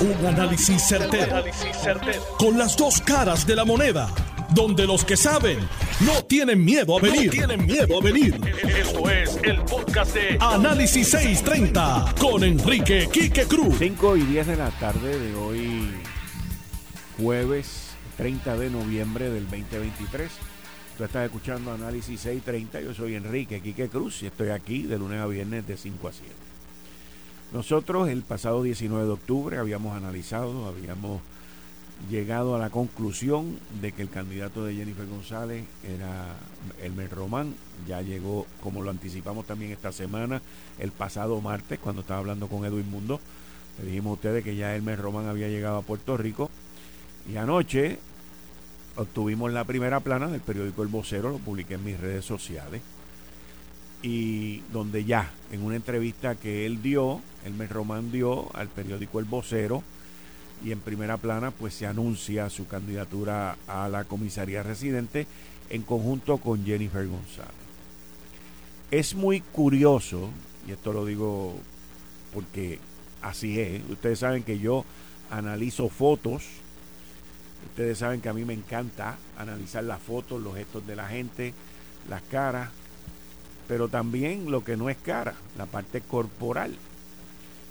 Un análisis certero, Con las dos caras de la moneda. Donde los que saben no tienen miedo a venir. tienen miedo a venir. Esto es el podcast de Análisis 630 con Enrique Quique Cruz. 5 y 10 de la tarde de hoy, jueves 30 de noviembre del 2023. Tú estás escuchando Análisis 630. Yo soy Enrique Quique Cruz y estoy aquí de lunes a viernes de 5 a 7. Nosotros el pasado 19 de octubre habíamos analizado, habíamos llegado a la conclusión de que el candidato de Jennifer González era Elmer Román. Ya llegó, como lo anticipamos también esta semana, el pasado martes, cuando estaba hablando con Edwin Mundo. Le dijimos a ustedes que ya Elmer Román había llegado a Puerto Rico. Y anoche obtuvimos la primera plana del periódico El Vocero, lo publiqué en mis redes sociales y donde ya en una entrevista que él dio, el Román dio al periódico El Vocero y en primera plana pues se anuncia su candidatura a la comisaría residente en conjunto con Jennifer González. Es muy curioso, y esto lo digo porque así es, ustedes saben que yo analizo fotos, ustedes saben que a mí me encanta analizar las fotos, los gestos de la gente, las caras, pero también lo que no es cara, la parte corporal.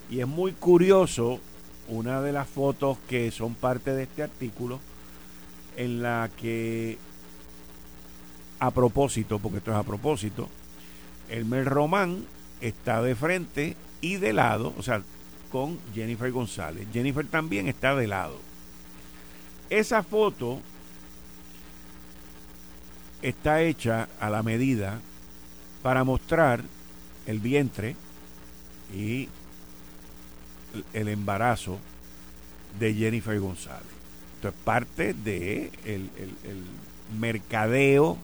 Y es muy curioso una de las fotos que son parte de este artículo en la que a propósito, porque esto es a propósito, el Mel Román está de frente y de lado, o sea, con Jennifer González. Jennifer también está de lado. Esa foto está hecha a la medida para mostrar el vientre y el embarazo de Jennifer González. Esto es parte de el, mercadeo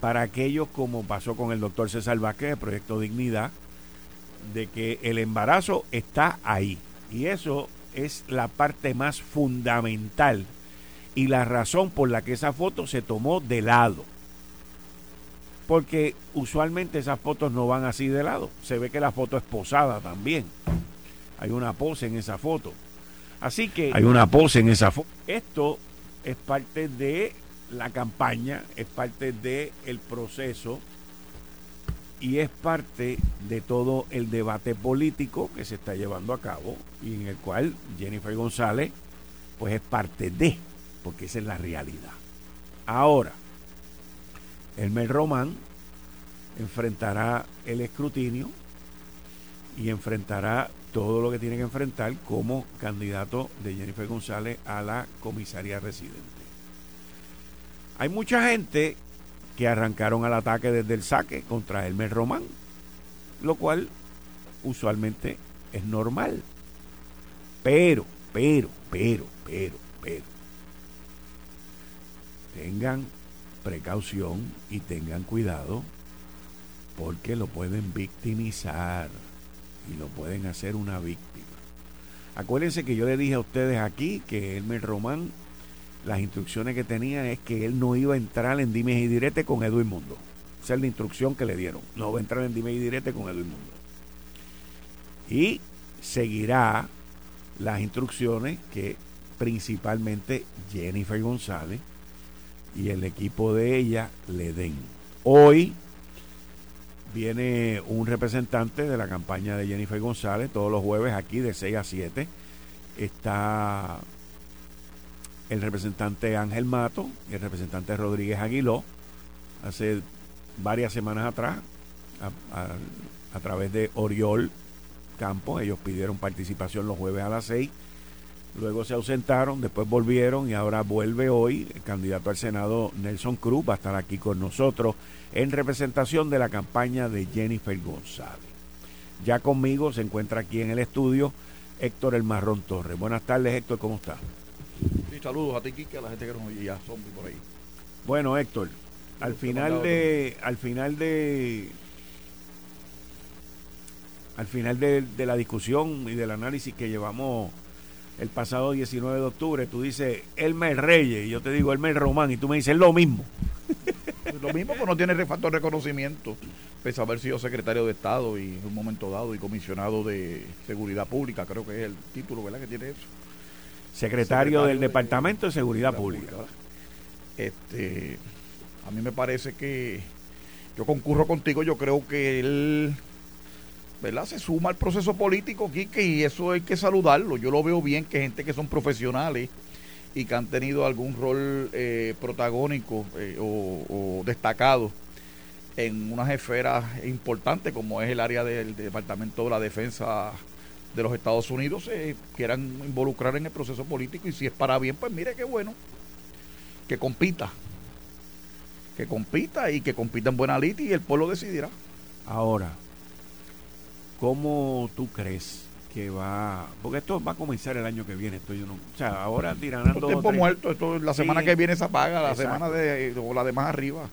para aquellos como pasó con el doctor César Vázquez de Proyecto Dignidad, de que el embarazo está ahí. Y eso es la parte más fundamental y la razón por la que esa foto se tomó de lado porque usualmente esas fotos no van así de lado. Se ve que la foto es posada también. Hay una pose en esa foto. Así que... Hay una pose en esa foto. Esto es parte de la campaña, es parte del el proceso y es parte de todo el debate político que se está llevando a cabo y en el cual Jennifer González pues es parte de, porque esa es la realidad. Ahora, Elmer Román enfrentará el escrutinio y enfrentará todo lo que tiene que enfrentar como candidato de Jennifer González a la comisaría residente. Hay mucha gente que arrancaron al ataque desde el saque contra Elmer Román, lo cual usualmente es normal. Pero, pero, pero, pero, pero, tengan precaución y tengan cuidado porque lo pueden victimizar y lo pueden hacer una víctima. Acuérdense que yo le dije a ustedes aquí que Elmer Román, las instrucciones que tenía es que él no iba a entrar en dimes y direte con Edwin Mundo. Esa es la instrucción que le dieron. No va a entrar en dimes y direte con Edwin Mundo. Y seguirá las instrucciones que principalmente Jennifer González y el equipo de ella le den. Hoy viene un representante de la campaña de Jennifer González, todos los jueves aquí de 6 a 7. Está el representante Ángel Mato y el representante Rodríguez Aguiló. Hace varias semanas atrás, a, través de Oriol Campos, ellos pidieron participación los jueves a las 6 luego se ausentaron, después volvieron y ahora vuelve hoy el candidato al Senado Nelson Cruz, va a estar aquí con nosotros en representación de la campaña de Jennifer González. Ya conmigo se encuentra aquí en el estudio Héctor El Marrón Torres. Buenas tardes Héctor, ¿cómo está? Sí, saludos a ti, Kike, a la gente que nos oye, son por ahí. Bueno Héctor, al final de, al final de al final de, de la discusión y del análisis que llevamos el pasado 19 de octubre, tú dices Elmer Reyes y yo te digo Elmer Román y tú me dices lo mismo. lo mismo, pues no tiene factor de reconocimiento. pese a haber sido secretario de Estado y en un momento dado y comisionado de Seguridad Pública, creo que es el título, ¿verdad? Que tiene eso. Secretario, del Departamento de Seguridad, Pública. Este, a mí me parece que yo concurro contigo, yo creo que él ¿verdad? se suma al proceso político, Quique, y eso hay que saludarlo. Yo lo veo bien que gente que son profesionales y que han tenido algún rol eh, protagónico eh, o, destacado en unas esferas importantes como es el área del Departamento de la Defensa de los Estados Unidos se quieran involucrar en el proceso político y si es para bien, pues mire qué bueno que compita que compita y que compita en buena lid y el pueblo decidirá. Ahora, ¿cómo tú crees que va? Porque esto va a comenzar el año que viene. Esto yo no, o sea, ahora tirando todo tiempo muerto. Esto, la semana que viene se apaga, la semana de, o la de más arriba.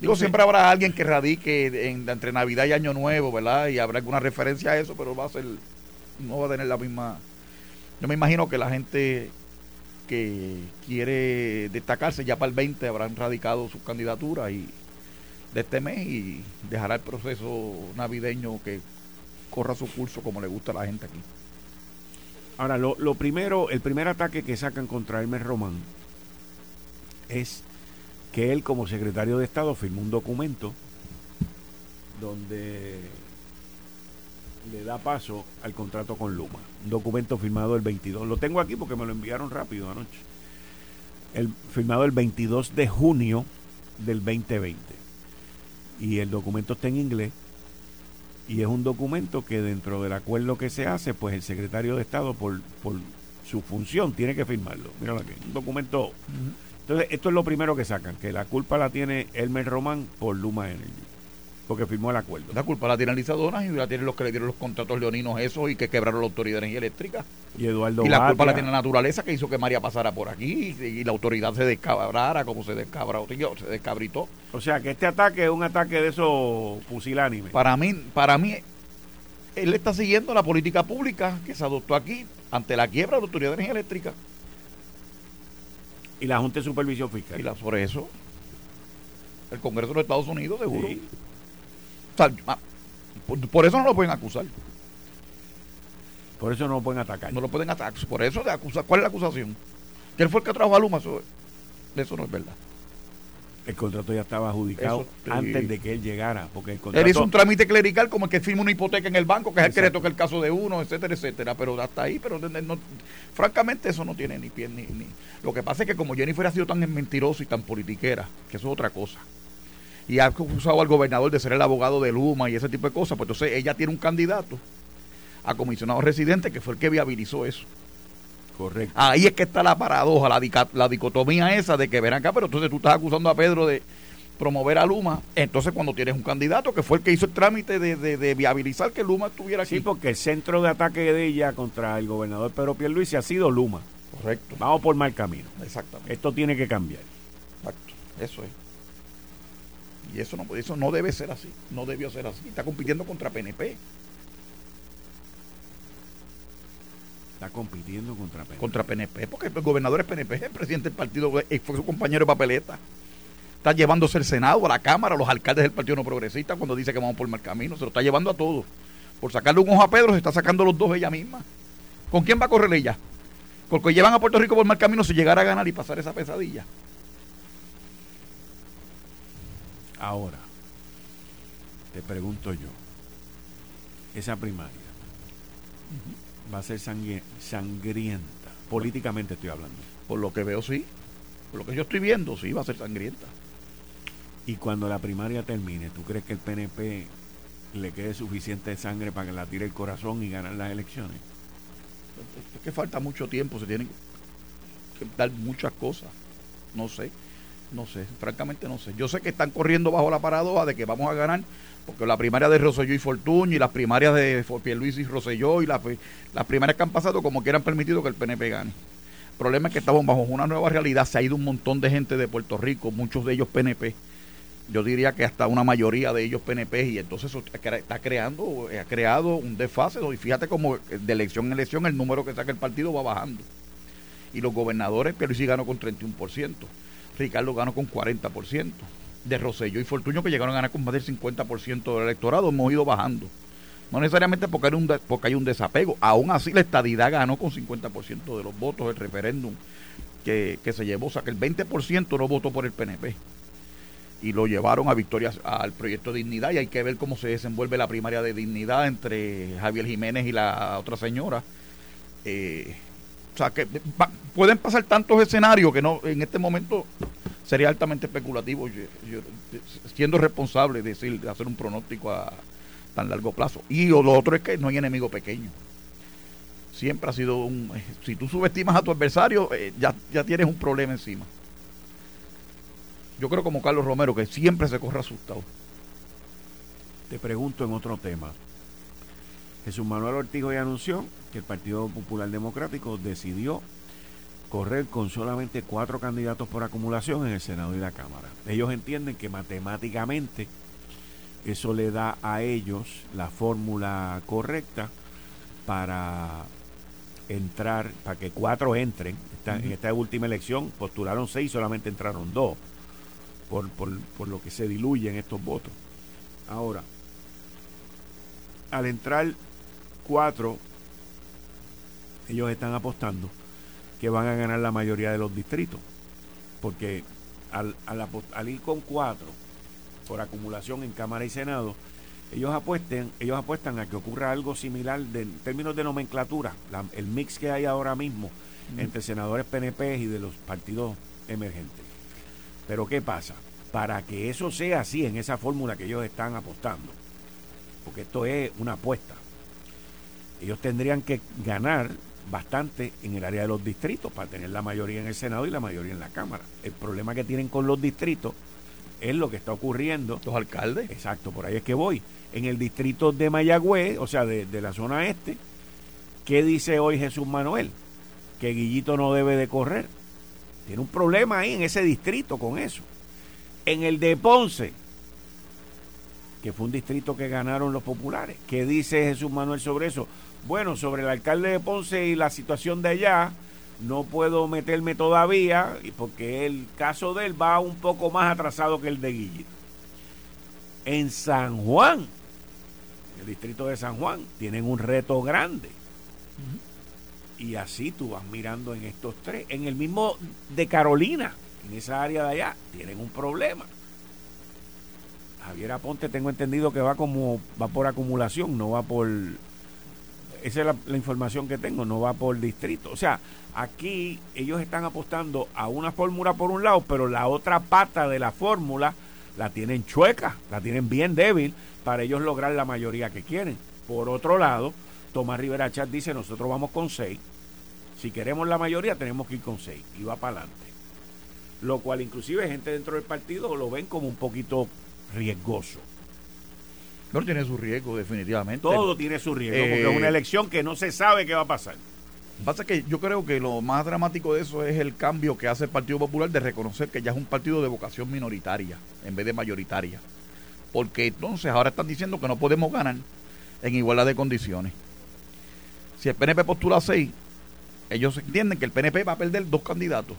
Digo, siempre habrá alguien que radique entre Navidad y Año Nuevo, ¿verdad? Y habrá alguna referencia a eso, pero va a ser, no va a tener la misma. Yo me imagino que la gente que quiere destacarse ya para el 20 habrán radicado su candidatura y de este mes y dejará el proceso navideño que corra su curso como le gusta a la gente aquí. Ahora, lo, lo primero, el primer ataque que sacan contra Hermes Román es que él como secretario de Estado firmó un documento donde le da paso al contrato con Luma. Un documento firmado el 22. Lo tengo aquí porque me lo enviaron rápido anoche. El, firmado el 22 de junio del 2020. Y el documento está en inglés. Y es un documento que dentro del acuerdo que se hace, pues el secretario de Estado, por, por su función, tiene que firmarlo. Míralo aquí. Un documento. Entonces, esto es lo primero que sacan, que la culpa la tiene Elmer Román por Luma Energy porque firmó el acuerdo. La culpa la tiene Lizadonas y la tienen los que le dieron los contratos leoninos esos y que quebraron la autoridad de energía eléctrica. Y Eduardo Y la culpa la tiene la naturaleza que hizo que María pasara por aquí y, la autoridad se descabrara como se descabró, se descabritó. O sea que este ataque es un ataque de esos pusilánimes. Para mí, para mí, él está siguiendo la política pública que se adoptó aquí ante la quiebra de la autoridad de energía eléctrica. Y la Junta de Supervisión Fiscal. Y la, por eso, el Congreso de los Estados Unidos, seguro. Ah, por, eso no lo pueden acusar. Por eso no lo pueden atacar. No lo pueden atacar. Por eso de acusar. ¿Cuál es la acusación? Que él fue el que trajo a Luma. Eso, eso no es verdad. El contrato ya estaba adjudicado antes de que él llegara. Porque el Él hizo un trámite clerical como el que firma una hipoteca en el banco, que es el que le toca el caso de uno, etcétera, etcétera. Pero hasta ahí, pero francamente eso no tiene ni pie ni, ni. Lo que pasa es que como Jennifer ha sido tan mentiroso y tan politiquera, que eso es otra cosa y ha acusado al gobernador de ser el abogado de Luma y ese tipo de cosas, pues entonces ella tiene un candidato a comisionado residente que fue el que viabilizó eso. Correcto. Ahí es que está la paradoja, la, dicotomía esa de que verán acá, pero entonces tú estás acusando a Pedro de promover a Luma, entonces cuando tienes un candidato que fue el que hizo el trámite de, viabilizar que Luma estuviera aquí. Sí, porque el centro de ataque de ella contra el gobernador Pedro Pierluisi ha sido Luma. Correcto. Vamos por mal camino. Exactamente. Esto tiene que cambiar. Exacto. Eso es. Y eso no, eso no debe ser así, no debió ser así. Está compitiendo contra PNP. Está compitiendo contra PNP. Contra PNP, porque el gobernador es PNP, el presidente del partido fue su compañero de papeleta. Está llevándose el Senado, a la Cámara, a los alcaldes del Partido No Progresista cuando dice que vamos por mal camino. Se lo está llevando a todos. Por sacarle un ojo a Pedro, se está sacando los dos ella misma. ¿Con quién va a correr ella? Porque llevan a Puerto Rico por mal camino si llegara a ganar y pasar esa pesadilla. Ahora, te pregunto yo, esa primaria va a ser sangrienta, políticamente estoy hablando. Por lo que veo, sí. Por lo que yo estoy viendo, sí, va a ser sangrienta. Y cuando la primaria termine, ¿tú crees que el PNP le quede suficiente sangre para que la tire el corazón y ganar las elecciones? Es que falta mucho tiempo, se tienen que dar muchas cosas. No sé. No sé, francamente no sé. Yo sé que están corriendo bajo la paradoja de que vamos a ganar, porque la primaria de Roselló y Fortuño y las primarias de Luis y Roselló y las, las primarias que han pasado como que han permitido que el PNP gane. El problema es que estamos bajo una nueva realidad. Se ha ido un montón de gente de Puerto Rico, muchos de ellos PNP. Yo diría que hasta una mayoría de ellos PNP y entonces eso está creando, ha creado un desfase. Y fíjate como de elección en elección el número que saca el partido va bajando. Y los gobernadores, Pierluisi ganó con 31%. Ricardo ganó con 40%. de Rosello y Fortuño que llegaron a ganar con más del 50% del electorado, hemos ido bajando. No necesariamente porque hay, un porque hay un desapego. Aún así, la estadidad ganó con 50% de los votos el referéndum que, se llevó. O sea, que el 20% no votó por el PNP. Y lo llevaron a victoria al proyecto Dignidad. Y hay que ver cómo se desenvuelve la primaria de Dignidad entre Javier Jiménez y la otra señora. Eh, o sea, que pueden pasar tantos escenarios que no en este momento sería altamente especulativo, siendo responsable de, decir, de hacer un pronóstico a tan largo plazo. Y lo otro es que no hay enemigo pequeño. Siempre ha sido un... Eh, si tú subestimas a tu adversario, eh, ya, ya tienes un problema encima. Yo creo como Carlos Romero, que siempre se corre asustado. Te pregunto en otro tema. Jesús Manuel Ortiz hoy anunció que el Partido Popular Democrático decidió correr con solamente cuatro candidatos por acumulación en el Senado y la Cámara. Ellos entienden que matemáticamente eso le da a ellos la fórmula correcta para entrar, para que cuatro entren. En esta última elección postularon seis, solamente entraron dos, por, por lo que se diluyen estos votos. Ahora, al entrar cuatro, ellos están apostando que van a ganar la mayoría de los distritos. Porque al, al, ir con cuatro por acumulación en Cámara y Senado, ellos apuesten, ellos apuestan a que ocurra algo similar de, en términos de nomenclatura, el mix que hay ahora mismo entre senadores PNP y de los partidos emergentes. Pero ¿qué pasa? Para que eso sea así en esa fórmula que ellos están apostando, porque esto es una apuesta, ellos tendrían que ganar bastante en el área de los distritos para tener la mayoría en el Senado y la mayoría en la Cámara. El problema que tienen con los distritos es lo que está ocurriendo. Los alcaldes. Exacto, por ahí es que voy. En el distrito de Mayagüez, o sea, de, la zona este, ¿qué dice hoy Jesús Manuel? Que Guillito no debe de correr. Tiene un problema ahí en ese distrito con eso. En el de Ponce, que fue un distrito que ganaron los populares, ¿qué dice Jesús Manuel sobre eso? Bueno, sobre el alcalde de Ponce y la situación de allá, no puedo meterme todavía porque el caso de él va un poco más atrasado que el de Guillito. En San Juan, el distrito de San Juan, tienen un reto grande. Y así tú vas mirando en estos tres. En el mismo de Carolina, en esa área de allá, tienen un problema. Javier Aponte tengo entendido que va como va por acumulación, no va por esa es la, información que tengo, no va por distrito. O sea, aquí ellos están apostando a una fórmula por un lado, pero la otra pata de la fórmula la tienen chueca, la tienen bien débil para ellos lograr la mayoría que quieren. Por otro lado, Tomás Rivera Chat dice, nosotros vamos con seis. Si queremos la mayoría, tenemos que ir con seis. Y va para adelante. Lo cual inclusive gente dentro del partido lo ven como un poquito riesgoso. No tiene su riesgo, definitivamente. Todo tiene su riesgo, porque es una eh, elección que no se sabe qué va a pasar. Pasa que yo creo que lo más dramático de eso es el cambio que hace el Partido Popular de reconocer que ya es un partido de vocación minoritaria en vez de mayoritaria. Porque entonces ahora están diciendo que no podemos ganar en igualdad de condiciones. Si el PNP postula seis, ellos entienden que el PNP va a perder dos candidatos.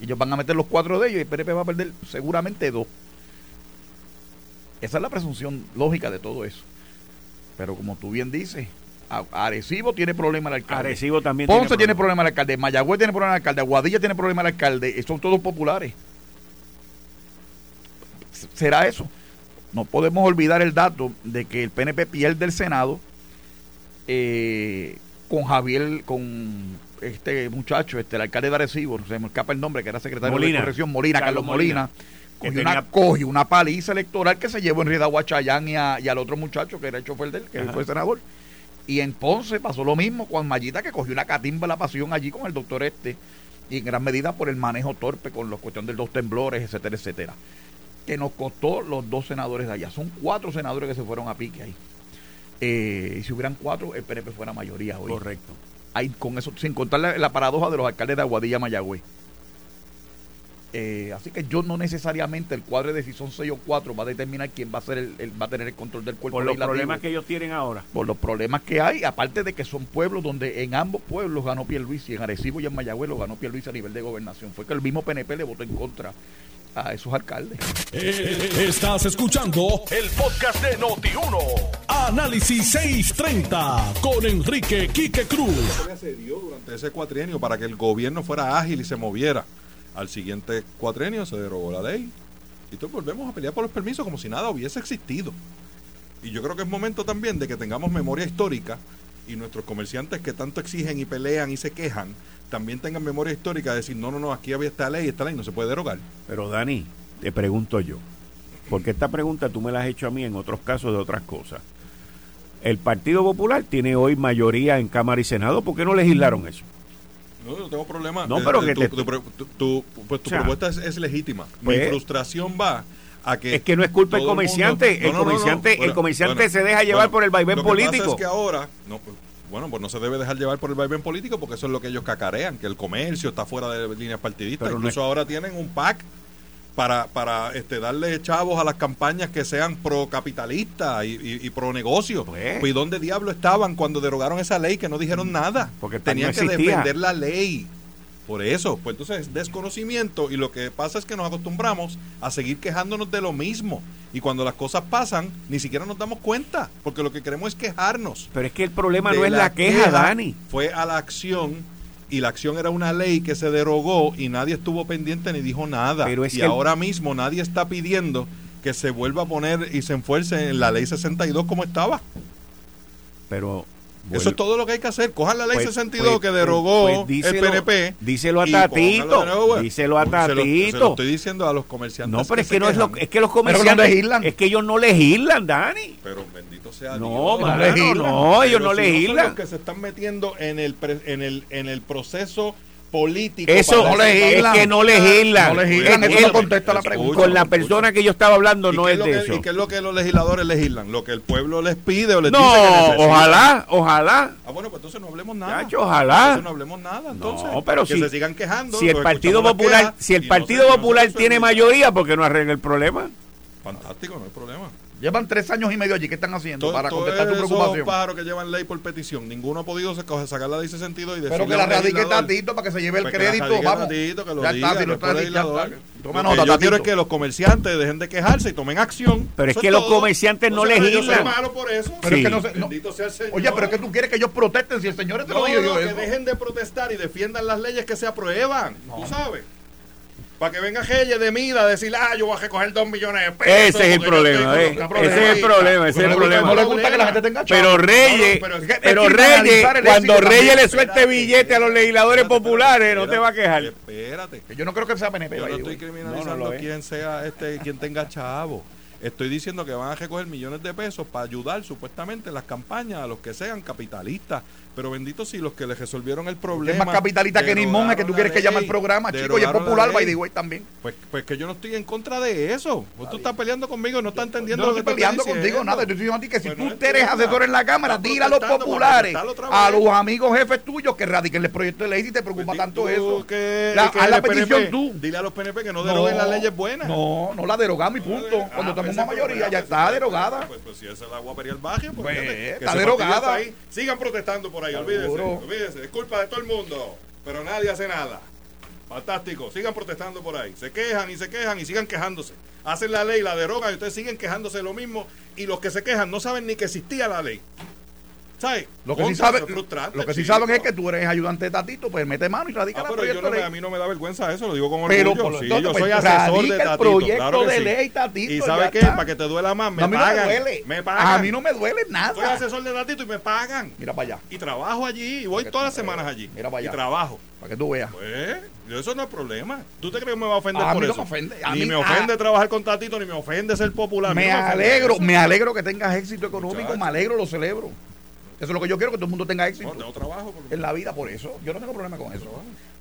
Ellos van a meter los cuatro de ellos y el PNP va a perder seguramente dos. Esa es la presunción lógica de todo eso. Pero como tú bien dices, Arecibo tiene problema el alcalde. Arecibo también Ponce tiene problema, el alcalde. Mayagüez tiene problema el alcalde. Aguadilla tiene problema el alcalde. Son todos populares. ¿Será eso? No podemos olvidar el dato de que el PNP pierde el Senado eh, con Javier, con este muchacho, este el alcalde de Arecibo, se me escapa el nombre, que era secretario de corrección, Molina, Carlos, Molina Cogió, una, una, paliza electoral que se llevó en Rida Huachayán y, al otro muchacho que era el chofer de él, que fue senador. Y en Ponce pasó lo mismo con Mayita, que cogió una catimba la pasión allí con el doctor este, y en gran medida por el manejo torpe con la cuestión de los temblores, etcétera, etcétera. Que nos costó los dos senadores de allá. Son cuatro senadores que se fueron a pique ahí. Eh, y si hubieran cuatro, el PNP fuera mayoría hoy. Correcto. Hay, con eso, sin contar la, la paradoja de los alcaldes de Aguadilla Mayagüez eh, así que yo no necesariamente el cuadro de si son 6 o 4 va a determinar quién va a ser el, va a tener el control del cuerpo por los problemas que ellos tienen ahora por los problemas que hay aparte de que son pueblos donde en ambos pueblos ganó Pierluisi en Arecibo y en Mayagüez lo ganó Pierluisi a nivel de gobernación fue que el mismo PNP le votó en contra a esos alcaldes. Eh, estás escuchando el podcast de Noti1. Análisis 630 con Enrique Quique Cruz. Se dio durante ese cuatrienio para que el gobierno fuera ágil y se moviera. Al siguiente cuatrienio se derogó la ley. Y entonces volvemos a pelear por los permisos como si nada hubiese existido. Y yo creo que es momento también de que tengamos memoria histórica y nuestros comerciantes que tanto exigen y pelean y se quejan, también tengan memoria histórica de decir, no, no, no, aquí había esta ley, esta ley no se puede derogar. Pero Dani, te pregunto yo, porque esta pregunta tú me la has hecho a mí en otros casos de otras cosas. El Partido Popular tiene hoy mayoría en Cámara y Senado, ¿por qué no legislaron eso? No, no tengo problema. No, pero Eh, que tu, te- tu- tu- tu- pues tu O sea, propuesta es, es legítima. pues, Mi frustración va a que Es que no es culpa del comerciante, mundo- el comerciante- el comerciante se deja llevar por el vaivén lo que pasa político. es que ahora, no, pues, bueno, pues no se debe dejar llevar por el vaivén político porque eso es lo que ellos cacarean, que el comercio está fuera de líneas partidistas. Pero no Incluso es- ahora tienen un PAC para, para este, darle chavos a las campañas que sean pro capitalistas y, y- y pro negocio. Pues. Pues, ¿y dónde diablo estaban cuando derogaron esa ley que no dijeron nada? Porque tenían no que defender la ley. Por eso, pues entonces es desconocimiento y lo que pasa es que nos acostumbramos a seguir quejándonos de lo mismo. Y cuando las cosas pasan, ni siquiera nos damos cuenta, porque lo que queremos es quejarnos. Pero es que el problema no es la, queja, Dani. Fue a la acción y la acción era una ley que se derogó y nadie estuvo pendiente ni dijo nada. Pero es y que el- ahora mismo nadie está pidiendo que se vuelva a poner y se enfuerce en la ley 62 como estaba. Pero Eso es todo lo que hay que hacer. Cojan la ley Pues- 62 pues- que derogó pues díselo- el PNP. díselo a Tatito, díselo a Se lo- Se lo, Tatito. estoy diciendo a los comerciantes. no, pero es se que no es lo es que los Pero no comerciantes legislan. es que ellos no legislan, Dani. Pero bendito sea No, Dios. mano, legislan. no, ellos no si son legislan. los que se están metiendo en el, pre- en el, en el proceso político. Eso no legislan. es que no legislan. No legislan, Es- no contesta la Escucha, pregunta. con la escucha. persona que yo estaba hablando ¿Y no es de que- eso. ¿Y qué es lo que los legisladores legislan? Lo que el pueblo les pide o les No, dice que necesitan. ojalá, ojalá. Ah, bueno, pues entonces no hablemos nada. Chacho, ojalá. Entonces no hablemos nada, entonces. No, pero que si- se sigan quejando. Si el Partido Popular, si el Partido Popular tiene mayoría, ¿por qué no arregla el problema? Fantástico, no hay problema. Llevan tres años y medio allí. ¿Qué están haciendo Todo- para todos contestar tu esos preocupación? pájaros que llevan ley por petición, ninguno ha podido saca- sacar la ley 62 y Pero que la radique Tatito para que se lleve el pues que crédito. Vamos. Tatito, que lo ya diga, está, si que lo está, ya está. Lo Toma que nota, yo quiero es que los comerciantes dejen de quejarse y tomen acción. Pero es Eso que los comerciantes no Entonces, legislan. Yo soy malo por eso. Pero es Sí. que no se- no- Bendito sea el Señor. Oye, pero es que tú quieres que ellos protesten si el señor te lo No, dijo no, que dejen de protestar y defiendan las leyes que se aprueban. Tú sabes. Para que venga Reyes de Mida a decir, ah, yo voy a recoger dos millones de pesos. Ese es el problema, eh. problema. Ese es el problema, ese es No el le gusta- problema. No le gusta que la gente tenga chavo. Pero Reyes, No, no, pero es que- pero es que Reyes, cuando Reyes también. le suelte billete a los legisladores populares, no te va a quejar. Espérate. Yo no creo que sea PNP. Yo no estoy criminalizando quien sea este, quien tenga chavo. Estoy diciendo que van a recoger millones de pesos para ayudar supuestamente en las campañas a los que sean capitalistas. Pero bendito si los que les resolvieron el problema. Es más capitalista que Nimón, es que tú quieres que llame el programa, chico, y es popular, by the way, también. Pues, pues que yo no estoy en contra de eso. Pues tú estás peleando conmigo no estás entendiendo Yo no lo estoy que estoy peleando contigo nada. Yo estoy diciendo a ti que si Pues tú eres asesor en la Cámara, dile a los para populares, a los amigos jefes tuyos que radiquen el proyecto de ley si te preocupa Pues tanto eso. que- La- que haz la PNP, petición tú. Dile a los PNP que no deroguen las leyes buenas. No, no la derogamos y punto. Ah, Cuando pues tenemos ese una mayoría, ya pues, está pues, derogada. Pues, pues si es la guapería del barrio, pues, Pues, está derogada. Sigan protestando por ahí, olvídese, Seguro. olvídese. Es culpa de todo el mundo, pero nadie hace nada. Fantástico, sigan protestando por ahí. Se quejan y se quejan y sigan quejándose. Hacen la ley, la derogan y ustedes siguen quejándose de lo mismo. Y los que se quejan no saben ni que existía la ley. ¿Sabes? Lo que, sí frustrante, lo que sí saben es que tú eres ayudante de Tatito, pues mete mano y radica Ah, el pero yo no de ley. a mí no me da vergüenza eso, lo digo con Pero, orgullo. por lo sí, tanto, yo pues, soy asesor de Tatito. proyecto claro que de sí. ley, Tatito, ¿Y ya sabe qué? está. Para que te duela más, me No, a mí no pagan. me pagan. A mí no me duele Soy nada. asesor de Tatito y me pagan. Mira para allá, Y trabajo allí, y voy todas las semanas allí. Mira para Y allá. trabajo. para que tú veas. Pues, eso no es problema. ¿Tú te crees que me va a ofender A por mí no eso? me ofende. A Ni mí- me ofende trabajar con Tatito, ni me ofende ser popular. Me alegro, me alegro que tengas éxito económico, Muchacho. me alegro, lo celebro. Eso es lo que yo quiero, que todo el mundo tenga No, éxito tengo trabajo. por- en la vida, por eso. Yo no tengo problema con eso.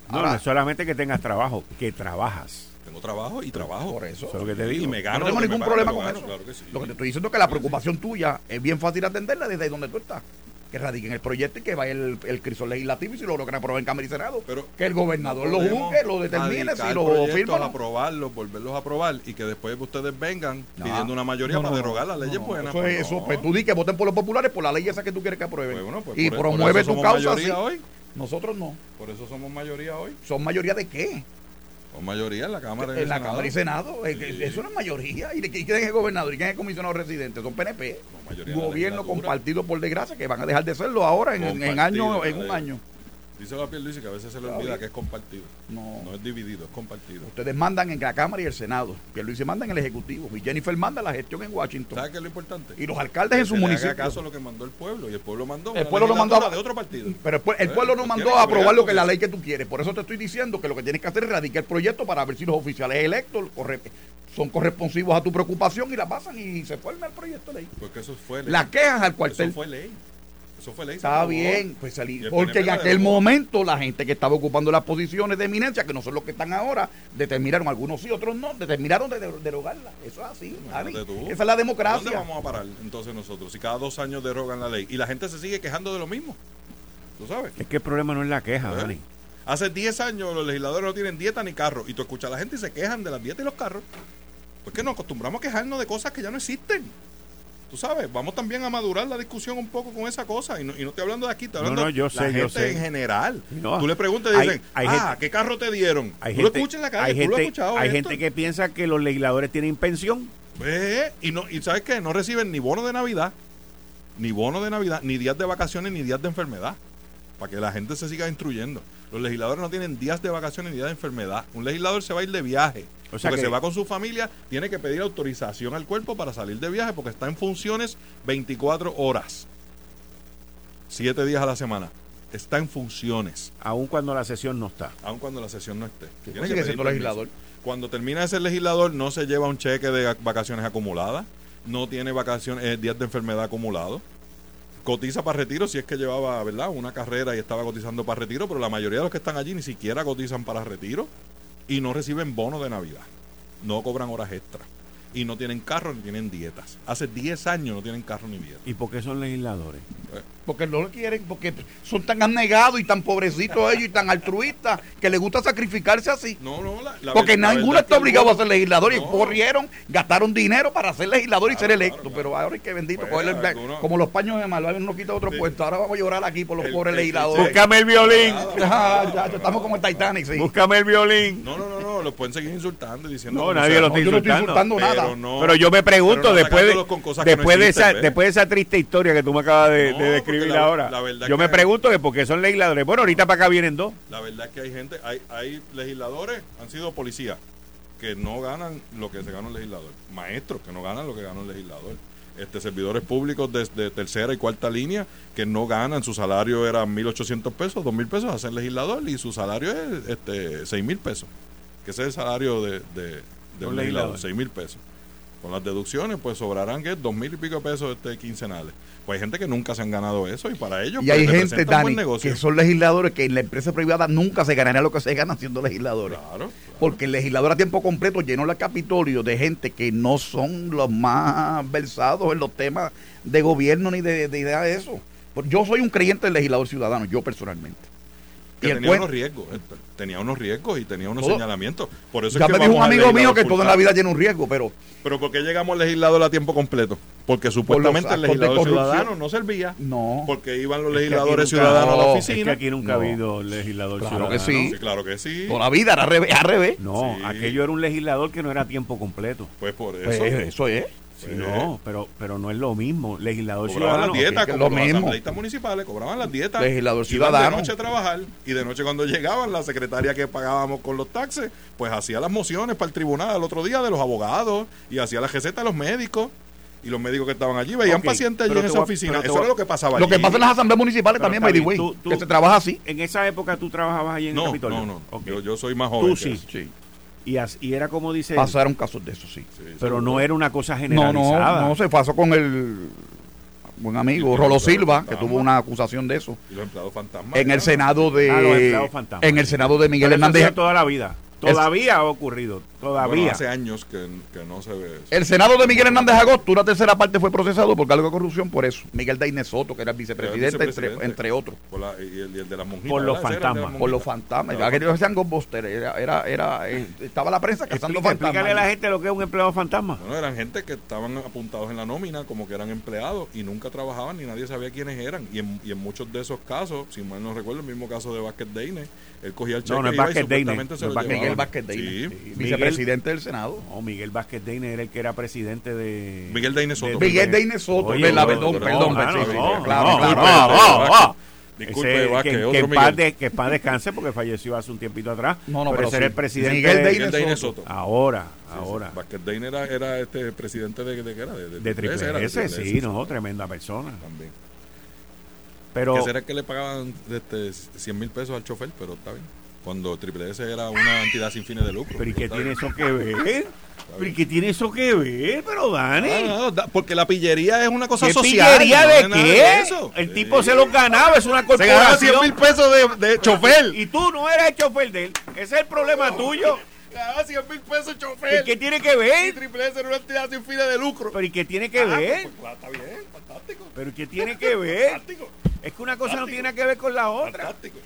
No, Ahora, no es solamente que tengas trabajo, que trabajas. Tengo trabajo y trabajo. por eso. Eso es lo que te digo. Y me gano. no tengo ningún problema con eso. Claro que sí. Lo que te estoy diciendo es que la preocupación tuya es bien fácil atenderla desde donde tú estás. Que radiquen el proyecto y que vaya el, el crisol legislativo y si lo logran aprobar en Cámara y Senado. Pero que el gobernador lo juzgue, lo determine, si lo firma aprobarlos, volverlos a aprobar y que después ustedes vengan No. pidiendo una mayoría No, para no, derogar las leyes no, buenas. Eso es Pues eso. no. Pues tú di que voten por los populares por la ley esa que tú quieres que aprueben. Pues bueno, pues y por- por promueve eso tu somos causa. mayoría así. hoy. Nosotros no. Por eso somos mayoría hoy. ¿Son mayoría de qué? Con mayoría en la Cámara y en, la Cámara y Senado. Eso no es mayoría. ¿Y quién es el gobernador? ¿Y quién es el comisionado residente? Son PNP. Gobierno compartido, por desgracia, que van a dejar de serlo ahora en, en, año, en un año. Dice la Luis que a veces se le olvida que es compartido. No. No es dividido, es compartido. Ustedes mandan en la Cámara y el Senado. Luis se manda en el Ejecutivo. Y Jennifer manda la gestión en Washington. ¿Sabes qué es lo importante? Y los alcaldes en su municipio. Haga caso lo que mandó el pueblo. Y el pueblo mandó. El pueblo lo mandó de otro partido. Pero el, pueblo no mandó a aprobar lo que la ley que tú quieres. Por eso te estoy diciendo que lo que tienes que hacer es radicar el proyecto para ver si los oficiales electos son corresponsivos a tu preocupación y la pasan y se forma el proyecto de ley. Porque eso fue ley. La quejas al cuartel. Eso fue ley. Eso fue ley. Está bien, pues salir. Porque en aquel momento la gente que estaba ocupando las posiciones de eminencia, que no son los que están ahora, determinaron, algunos sí, otros no, determinaron de derogarla. Eso es así. Esa es la democracia. ¿Dónde vamos a parar entonces nosotros? Si cada dos años derogan la ley y la gente se sigue quejando de lo mismo. ¿Tú sabes? Es que el problema no es la queja, ¿Eh? Dani. Hace 10 años los legisladores no tienen dieta ni carro. Y tú escuchas a la gente y se quejan de las dietas y los carros. Porque nos acostumbramos a quejarnos de cosas que ya no existen tú sabes, vamos también a madurar la discusión un poco con esa cosa. Y no, y no estoy hablando de aquí, estoy hablando de la gente en general. tú le preguntas y dicen, ah, ¿qué carro te dieron? Hay tú gente, lo escuchas en la calle, hay, gente, hay gente que piensa que los legisladores tienen pensión. Pues, y, no, y ¿sabes qué? No reciben ni bono de Navidad, ni bono de Navidad, ni días de vacaciones, ni días de enfermedad. Para que la gente se siga instruyendo. Los legisladores no tienen días de vacaciones ni días de enfermedad. Un legislador se va a ir de viaje o sea porque se va con su familia, tiene que pedir autorización al cuerpo para salir de viaje porque está en funciones 24 horas. Siete días a la semana. Está en funciones. Aun cuando la sesión no está. Aun cuando la sesión no esté. Tiene que ser legislador. Cuando termina de ser legislador, no se lleva un cheque de vacaciones acumuladas. No tiene vacaciones, eh, días de enfermedad acumulados cotiza para retiro si es que llevaba, ¿verdad? Una carrera y estaba cotizando para retiro, pero la mayoría de los que están allí ni siquiera cotizan para retiro y no reciben bono de Navidad. No cobran horas extras. Y no tienen carro ni tienen dietas. Hace 10 años no tienen carro ni dieta. ¿Y por qué son legisladores? Eh, porque no lo quieren, porque son tan abnegados y tan pobrecitos ellos y tan altruistas que les gusta sacrificarse así. No, no, la, Porque ninguno está obligado a ser legislador y corrieron, gastaron dinero para ser legislador y ser electo. Pero ahora hay que bendito, pues, como los paños de malo, uno quita otro puesto. Ahora vamos a llorar aquí por los pobres legisladores. Búscame el violín. ya, estamos como el Titanic, sí. Búscame el violín. No, no, no, no, los pueden seguir insultando y diciendo. No, nadie los está insultando. Yo no estoy insultando nada. Pero, yo me pregunto, después, de, después, de esa, después de esa triste historia que tú me acabas de, describir ahora. Yo me pregunto que por qué son legisladores. Bueno, ahorita para acá vienen dos. La verdad es que hay gente, hay, hay legisladores, han sido policías, que no ganan lo que se gana un legislador. Maestros que no ganan lo que gana un legislador. Este, servidores públicos de, tercera y cuarta línea que no ganan, su salario era 1.800 pesos, 2.000 pesos a ser legislador y su salario es este, 6.000 pesos, que ese es el salario de, de, un legislador, 6.000 pesos. Con las deducciones, pues sobrarán que dos mil y pico pesos este quincenales. Pues hay gente que nunca se han ganado eso y para ellos. Y hay pues, gente, Dani, que son legisladores que en la empresa privada nunca se ganaría lo que se gana siendo legisladores. Claro, Porque el legislador a tiempo completo llenó la Capitolio de gente que no son los más versados en los temas de gobierno ni de, de idea de eso. Yo soy un creyente del legislador ciudadano, yo personalmente que tenía unos riesgos, eh, tenía unos riesgos y tenía unos señalamientos. Por eso ya me dijo un amigo mío que toda la vida tiene un riesgo, pero... Pero ¿por qué llegamos al legislador a tiempo completo? Porque supuestamente el legislador ciudadano no servía. No. Porque iban los legisladores ciudadanos a la oficina. Es que aquí nunca ha habido legislador claro Que sí. Claro que sí. Toda la vida era al revés. No, aquello era un legislador que no era a tiempo completo. Pues por pues eso. eso es. Sí, no, pero, pero no es lo mismo. Legislador cobraban ciudadano. las dietas, como los asambleístas municipales, cobraban las dietas. Legislador ciudadano. de noche a trabajar y de noche cuando llegaban, la secretaria que pagábamos con los taxes, pues hacía las mociones para el tribunal al otro día de los abogados y hacía la receta de los médicos. Y los médicos que estaban allí veían pacientes allí en esa oficina. Eso era lo que pasaba Lo que pasa en las asambleas municipales también, by the way, que se trabaja así. En esa época tú trabajabas allí en el Capitolio. No, no, yo, yo, soy más joven. Tú sí. sí. Y, y, era como dice. Pasaron casos de eso, sí. pero no era una cosa generalizada. No, no, no, se pasó con el buen amigo Rolo Silva, que tuvo una acusación de eso. Y los empleados fantasmas. En el Senado de. Ah, los empleados fantasmas. En el Senado de Miguel Hernández. toda la vida. Todavía ha ocurrido, todavía. hace años que, no se ve eso. El Senado de Miguel Hernández Agosto, una tercera parte fue procesado por cargo de corrupción por eso. Miguel Daine Soto, que era el vicepresidente, entre, otros. Por y, el, de las monjitas. Por los fantasmas. Por los fantasmas. Aquellos hacían Ghostbusters. Era, era, era, eh, estaba la prensa cazando fantasmas. Explícale a la gente lo que es un empleado fantasma. Bueno, eran gente que estaban apuntados en la nómina como que eran empleados y nunca trabajaban ni nadie sabía quiénes eran. Y en, y en muchos de esos casos, si mal no recuerdo, el mismo caso de Vázquez Deine, él cogía el cheque no, no es y, Vázquez supuestamente se lo llevaba Miguel Vázquez Deine, Sí. sí, vicepresidente del Senado. No, Miguel Vázquez Deine era el que era presidente de. Miguel Deine Soto. Miguel Deine Soto, Oye, ¿verdad? no, perdón, no, perdón, no, sí, no, sí, no, claro, no, claro. no, claro. no, no. Disculpe, Ese, Vázquez, que, otro que en Miguel. paz de- que en paz descanse porque falleció hace un tiempito atrás. No, no, pero, pero sí. el presidente. Miguel de- Deine Miguel Deine Soto. Soto. Ahora, Sí, sí. ahora. Vázquez Deine era, era este presidente de, de, ¿qué era? De, De Triple era, S, de sí, no, tremenda persona. También. Pero Que será que le pagaban este, 100 mil pesos al chofer, pero está bien. Cuando Triple S era una entidad sin fines de lucro. ¿Pero y qué tiene bien. eso que ver? ¿Pero y qué tiene eso que ver? Pero Dani. Ah, no, da- porque la pillería es una cosa ¿Qué social. pillería no de qué? eso. El Sí. tipo se lo ganaba, es una Se ganaba 100 corporación. mil pesos de, de chofer. Y tú no eres el chofer de él. Ese es el problema tuyo. Ganaba 100 mil pesos ¿Y chofer. qué tiene que Y ver? Triple S era una entidad sin fines de lucro. ¿Pero y qué tiene que Ah, ver? pues, claro, está bien, fantástico. ¿Pero y qué tiene que ver? Fantástico. Es que una cosa no tiene que ver con la otra. Fantástico.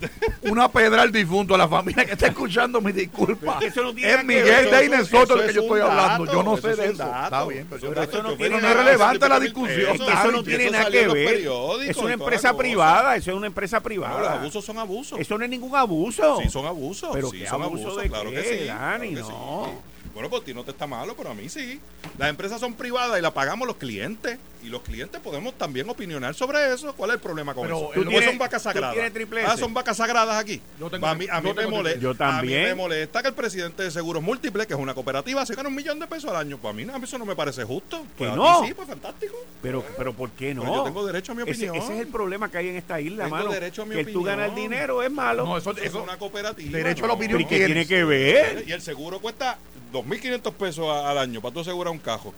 Una pedra al difunto, a la familia que está escuchando, mi disculpa. Pero que no es Miguel. Deine Soto del que es yo estoy hablando. dato, Yo no sé es de eso. dato. Está bien, pero Eso es no El tiene no es relevante la 100 mil discusión. Eso no tiene nada que ver. Es una empresa privada, eso es una empresa No, los privada. abusos son abusos. Eso no es ningún abuso. Sí, son abusos. Pero sí, qué son abuso abusos, claro que sí. Dani, no. Bueno, por ti no te está malo, pero a mí sí. Las empresas son privadas y las pagamos los clientes. Y los clientes podemos también opinionar sobre eso. ¿Cuál es el problema con Pero eso? tú ¿O tienes- son vacas sagradas? Ah, son vacas sagradas aquí. Yo tengo a mí, a mí yo me tengo molesta. Yo también. A mí me molesta que el presidente de Seguros Múltiples, que es una cooperativa, se gane un millón de pesos al año. Pues a mí no, a mí eso no me parece justo. Pues Que no. sí, pues fantástico. Pero, pero ¿por qué no? Pero yo tengo derecho a mi Ese- opinión. Ese, es el problema que hay en esta isla, Tengo mano. derecho a mi que tú ganas dinero es malo. No, eso, Eso es eso, una cooperativa. derecho a la no. opinión ¿Pero ¿y qué tiene que ver? Y el seguro cuesta 2.500 pesos al año para tú asegurar un cajo.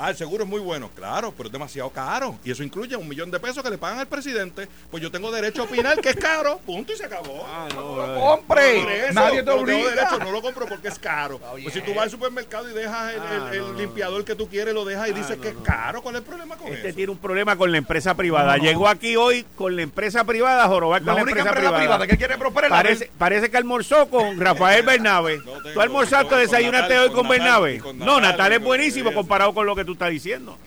Ah, el seguro es muy bueno, claro, pero es demasiado caro. Y eso incluye un millón de pesos que le pagan al presidente. Pues yo tengo derecho a opinar que es caro, punto y se acabó. Ah, no, no lo compre. Eso, Nadie te no tengo obliga. derecho, no lo compro porque es caro. Está Pues si tú vas al supermercado y dejas el, Ah, el- el no, no, limpiador que tú quieres, lo dejas y Ah, dices no, que no. es caro, ¿cuál es el problema con Este eso? tiene un problema con la empresa privada. No, no. Llegó aquí hoy con la empresa privada jorobar con La la, única empresa, empresa privada, privada. que quiere prosperar la Parece, parece que almorzó con Rafael Bernabe. No tengo, ¿Tú almorzaste o desayunaste hoy con Bernabe? No, Natal, es buenísimo comparado con lo que tú estás diciendo.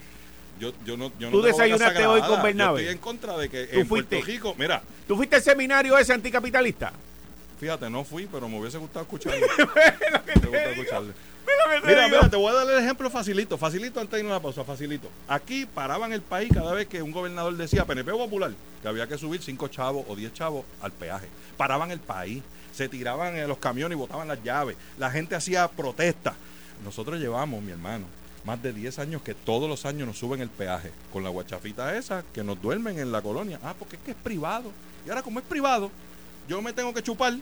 Yo, yo no, yo no ¿Tú desayunaste hoy con. Bernabe? Yo estoy en contra de que ¿Tú en fuiste? Puerto Rico, mira, ¿Tú fuiste al seminario ese anticapitalista? fíjate, no fui, pero me hubiese gustado escucharlo. Me escucharlo. Mira Mira, mira, te voy a dar el ejemplo facilito, facilito antes de irnos a la pausa, facilito. Aquí paraban el país cada vez que un gobernador decía PNP popular que había que subir 5 chavos o 10 chavos al peaje. Paraban el país, se tiraban en los camiones y botaban las llaves. La gente hacía protestas. Nosotros llevamos, mi hermano, más de 10 años que todos los años nos suben el peaje con la guachafita esa que nos duermen en la colonia. Ah, porque es que es privado. Y ahora como es privado, yo me tengo que chupar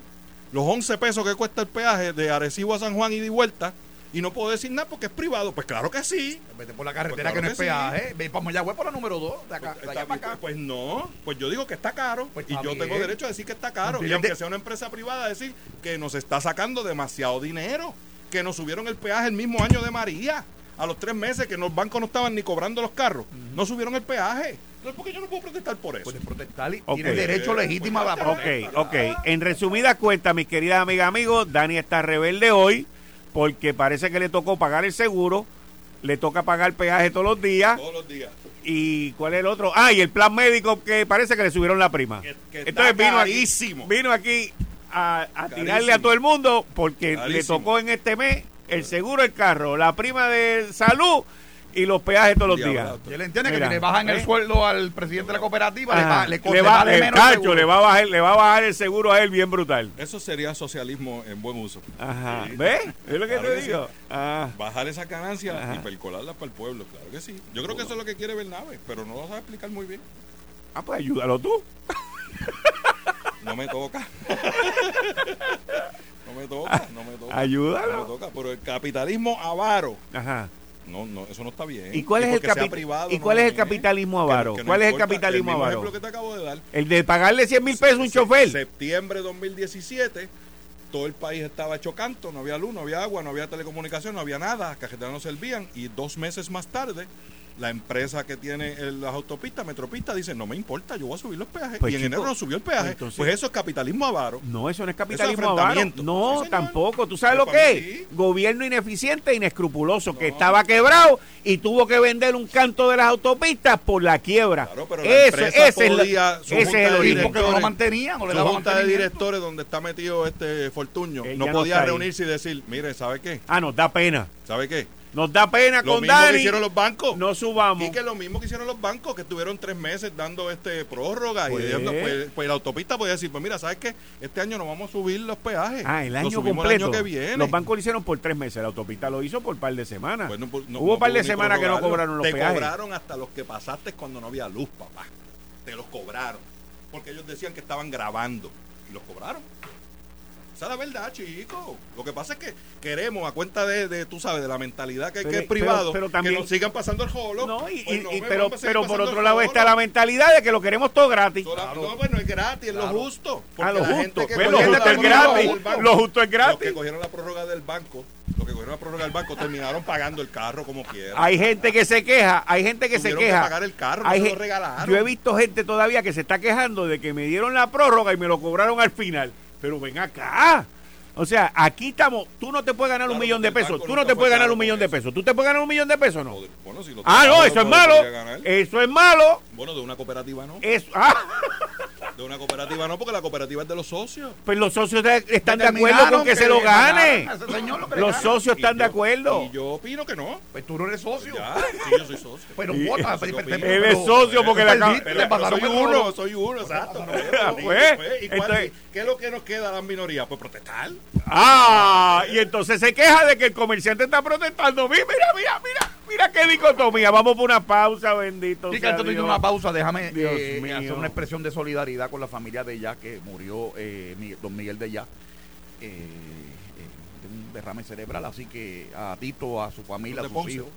los 11 pesos que cuesta el peaje de Arecibo a San Juan y de vuelta y no puedo decir nada porque es privado. Pues claro que sí. Vete por la carretera Pues que no es que sí. peaje. Ve para Mayagüez por la número 2. De acá, de allá para acá. Pues no, pues yo digo que está caro Pues y yo tengo derecho a decir que está caro. Y aunque sea una empresa privada, decir que nos está sacando demasiado dinero, que nos subieron el peaje el mismo año de María. A los tres meses que los bancos no estaban ni cobrando los carros, no subieron el peaje. Entonces, ¿por qué yo no puedo protestar por eso? Puedes protestar y Ok. tienes derecho legítimo a la Ok, protesta. ok. En resumidas cuentas, mis queridas amigas, amigos, Dani está rebelde hoy porque parece que le tocó pagar el seguro, le toca pagar peaje todos los días. Todos los días. ¿Y cuál es el otro? Ah, y el plan médico que parece que le subieron la prima. Que- que está Entonces vino aquí, vino aquí a, a tirarle a todo el mundo porque le tocó en este mes el seguro del carro, la prima de salud y los peajes todos los días. Y él entiende que si le bajan ¿eh? el sueldo al presidente de la cooperativa, le, Ajá. va, le, le, va, menos cacho, le va a bajar, le va a bajar el seguro a él bien brutal. Eso sería socialismo en buen uso. Ajá. Sí. ¿Ves? Es lo que Claro te que digo. Ah. Bajar esas ganancias Ajá. y percolarlas para el pueblo, claro que sí. Yo creo que eso es lo que quiere Bernabe, pero no lo sabe explicar muy bien. Ah, pues ayúdalo tú. No me toca. no me toca, no me toca. Ayúdalo. No me toca. Pero el capitalismo avaro, Ajá. no, no, eso no está bien. ¿Y cuál es el, capi- privado, ¿y no cuál es el capitalismo avaro? que ¿Cuál es el capitalismo el mismo avaro? ejemplo que te acabo de dar. El de pagarle 100 mil pesos a un chofer. Septiembre de 2017, todo el país estaba hecho canto, no había luz, no había agua, no había telecomunicación, no había nada, las cajeteras no servían y dos meses más tarde la empresa que tiene el- las autopistas, Metropista, dice, no me importa, yo voy a subir los peajes. Pues, y en chico, enero no subió el peaje. pues, entonces- pues eso es capitalismo avaro. No, eso no es capitalismo avaro. No, Sí, tampoco. ¿Tú sabes lo que es? sí. Gobierno ineficiente e inescrupuloso, que No. estaba quebrado y tuvo que vender un canto de las autopistas por la quiebra. Claro, pero la Eso- empresa ese es la- podía, ese es el de origen. porque no lo directores- mantenían o le su junta de directores donde está metido este Fortuño Él no no podía ahí. reunirse y decir, mire, ¿sabe qué? Ah, nos da pena. ¿Sabe qué? Nos da pena Lo con mismo que Dani. hicieron los bancos. No subamos. Y que lo mismo que hicieron los bancos, que estuvieron tres meses dando este prórroga Pues. y pues, pues la autopista podía decir, pues mira, ¿sabes qué? Este año no vamos a subir los peajes. Ah, el año completo. el año que viene. Los bancos lo hicieron por tres meses. La autopista lo hizo por un par de semanas. Pues no- no- Hubo no par de semanas que no cobraron los Te peajes. cobraron hasta los que pasaste cuando no había luz, papá. Te los cobraron. Porque ellos decían que estaban grabando. Y los cobraron. Esa es la verdad, chicos. Lo que pasa es que queremos, a cuenta de, de, tú sabes, de la mentalidad que, Pero- que es pero- privado, pero también- que nos sigan pasando el jolo. No, y, Pues y- no, y- me pero, pero por otro lado está la mentalidad de que lo queremos todo gratis. Sola- No, pues no es gratis, es lo justo. Ah, Porque lo la justo. gente que Pues lo justo es gratis. banco- Lo justo es Los gratis. que cogieron la prórroga del banco, los que cogieron la prórroga del banco terminaron pagando el carro como quieran. Hay gente que se queja, hay gente que se Tuvieron que queja. pagar el carro, no Hay se lo regalaron. Yo he visto gente todavía que se está quejando de que me dieron la prórroga y me lo cobraron al final. Pero ven acá. O sea, aquí estamos. Tú no te puedes ganar un millón de pesos. Tú no te puedes ganar un millón de eso. pesos. ¿Tú te puedes ganar un millón de pesos o no? Bueno, si lo Ah, no, eso es lo malo. Eso es malo. Bueno, de una cooperativa no. Eso, ah, De una cooperativa no, porque la cooperativa es de los socios. pues los socios de- están de acuerdo con que, se lo gane. señor lo Los socios están de acuerdo. Y yo opino que no. Pues tú no eres socio. Ya, sí, yo soy socio. Pero Y- vota. Él es socio porque la pasaron soy uno, soy uno, exacto. Pues, ¿Y cuál- entonces- ¿Qué es lo que nos queda a las minorías? Pues protestar. Ah, y entonces se queja de que el comerciante está protestando. Mira, mira, mira, mira, mira qué dicotomía. Vamos por una pausa, bendito. Sí, que antes de una pausa, déjame Dios eh, mío. hacer una expresión de solidaridad con la familia de ya que murió eh, don Miguel de ya eh, eh, de un derrame cerebral. Así que a Tito, a su familia, a De sus Ponce. hijos,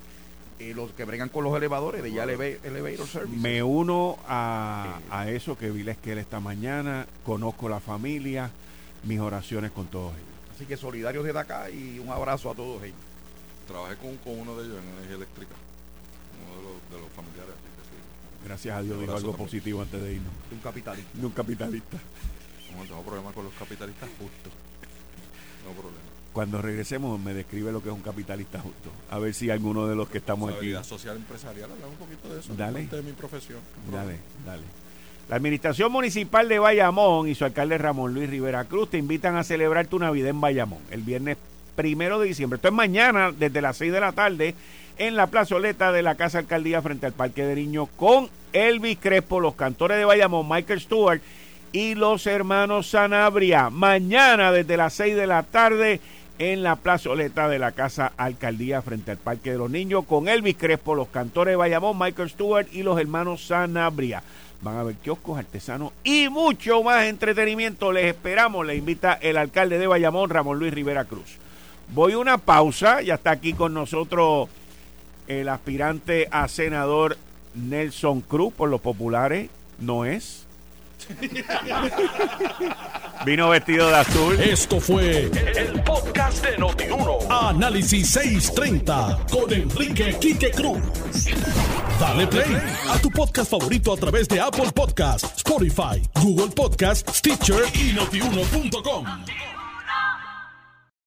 eh, los que bregan con los elevadores de ya Eleva- Elevator Service. Me uno a, a eso que vi la esquela esta mañana. Conozco la familia. Mis oraciones con todos ellos. Así que solidarios desde acá y un abrazo a todos ellos. Trabajé con, con uno de ellos en energía eléctrica. Uno de los, de los familiares. así que sí. Gracias a Dios abrazo algo también. positivo antes de irnos. De un capitalista. De un capitalista. No tengo problema con los capitalistas justos. No problema. Cuando regresemos me describe lo que es un capitalista justo. A ver si alguno de los que estamos aquí. Habilidad social empresarial, hablamos un poquito de eso. Dale. de mi profesión. Dale, dale. La Administración Municipal de Bayamón y su alcalde Ramón Luis Rivera Cruz te invitan a celebrar tu Navidad en Bayamón el viernes primero de diciembre. Esto es mañana desde las 6 de la tarde en la plazoleta de la Casa Alcaldía frente al Parque de Niños con Elvis Crespo, los cantores de Bayamón, Michael Stewart y los hermanos Sanabria. Mañana desde las 6 de la tarde en la plazoleta de la Casa Alcaldía frente al Parque de los Niños con Elvis Crespo, los cantores de Bayamón, Michael Stewart y los hermanos Sanabria. Van a ver kioscos artesanos y mucho más entretenimiento. Les esperamos. Les invita el alcalde de Bayamón, Ramón Luis Rivera Cruz. Voy a una pausa. Ya está aquí con nosotros el aspirante a senador Nelson Cruz por los populares. No es. Vino vestido de azul. Esto fue el podcast de Notiuno. Análisis 630 con Enrique Quique Cruz. Dale play a tu podcast favorito a través de Apple Podcasts, Spotify, Google Podcasts, Stitcher y notiuno.com.